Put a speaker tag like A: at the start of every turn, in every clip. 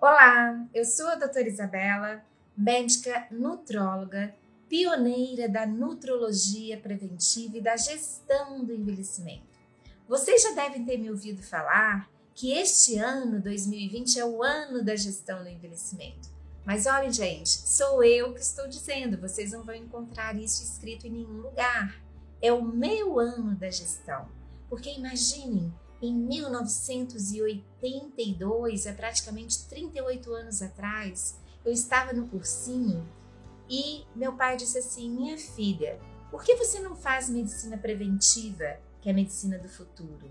A: Olá, eu sou a doutora Isabela, médica nutróloga, pioneira da nutrologia preventiva e da gestão do envelhecimento. Vocês já devem ter me ouvido falar que este ano, 2020, é o ano da gestão do envelhecimento. Mas olhem, gente, sou eu que estou dizendo, vocês não vão encontrar isso escrito em nenhum lugar. É o meu ano da gestão. Porque imaginem, em 1982, é praticamente 38 anos atrás, eu estava no cursinho e meu pai disse assim: Minha filha, por que você não faz medicina preventiva, que é a medicina do futuro?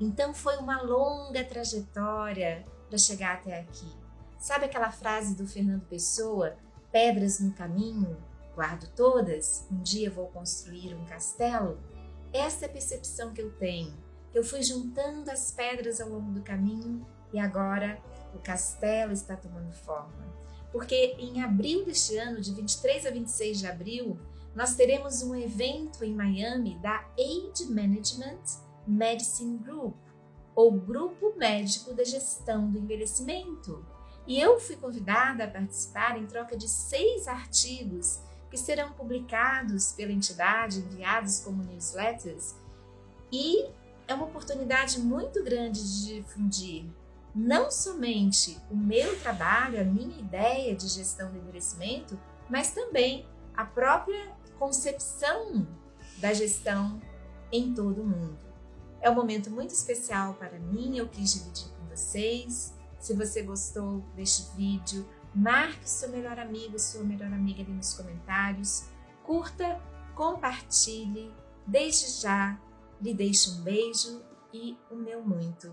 A: Então foi uma longa trajetória para chegar até aqui. Sabe aquela frase do Fernando Pessoa? Pedras no caminho, guardo todas, um dia vou construir um castelo? Essa é a percepção que eu tenho eu fui juntando as pedras ao longo do caminho e agora o castelo está tomando forma. Porque em abril deste ano, de 23 a 26 de abril, nós teremos um evento em Miami da Age Management Medicine Group, ou Grupo Médico da Gestão do Envelhecimento. E eu fui convidada a participar em troca de seis artigos que serão publicados pela entidade, enviados como newsletters, e oportunidade muito grande de difundir não somente o meu trabalho, a minha ideia de gestão do envelhecimento, mas também a própria concepção da gestão em todo o mundo. É um momento muito especial para mim, eu quis dividir com vocês. Se você gostou deste vídeo, marque seu melhor amigo, sua melhor amiga ali nos comentários, curta, compartilhe. Desde já, lhe deixo um beijo e o meu muito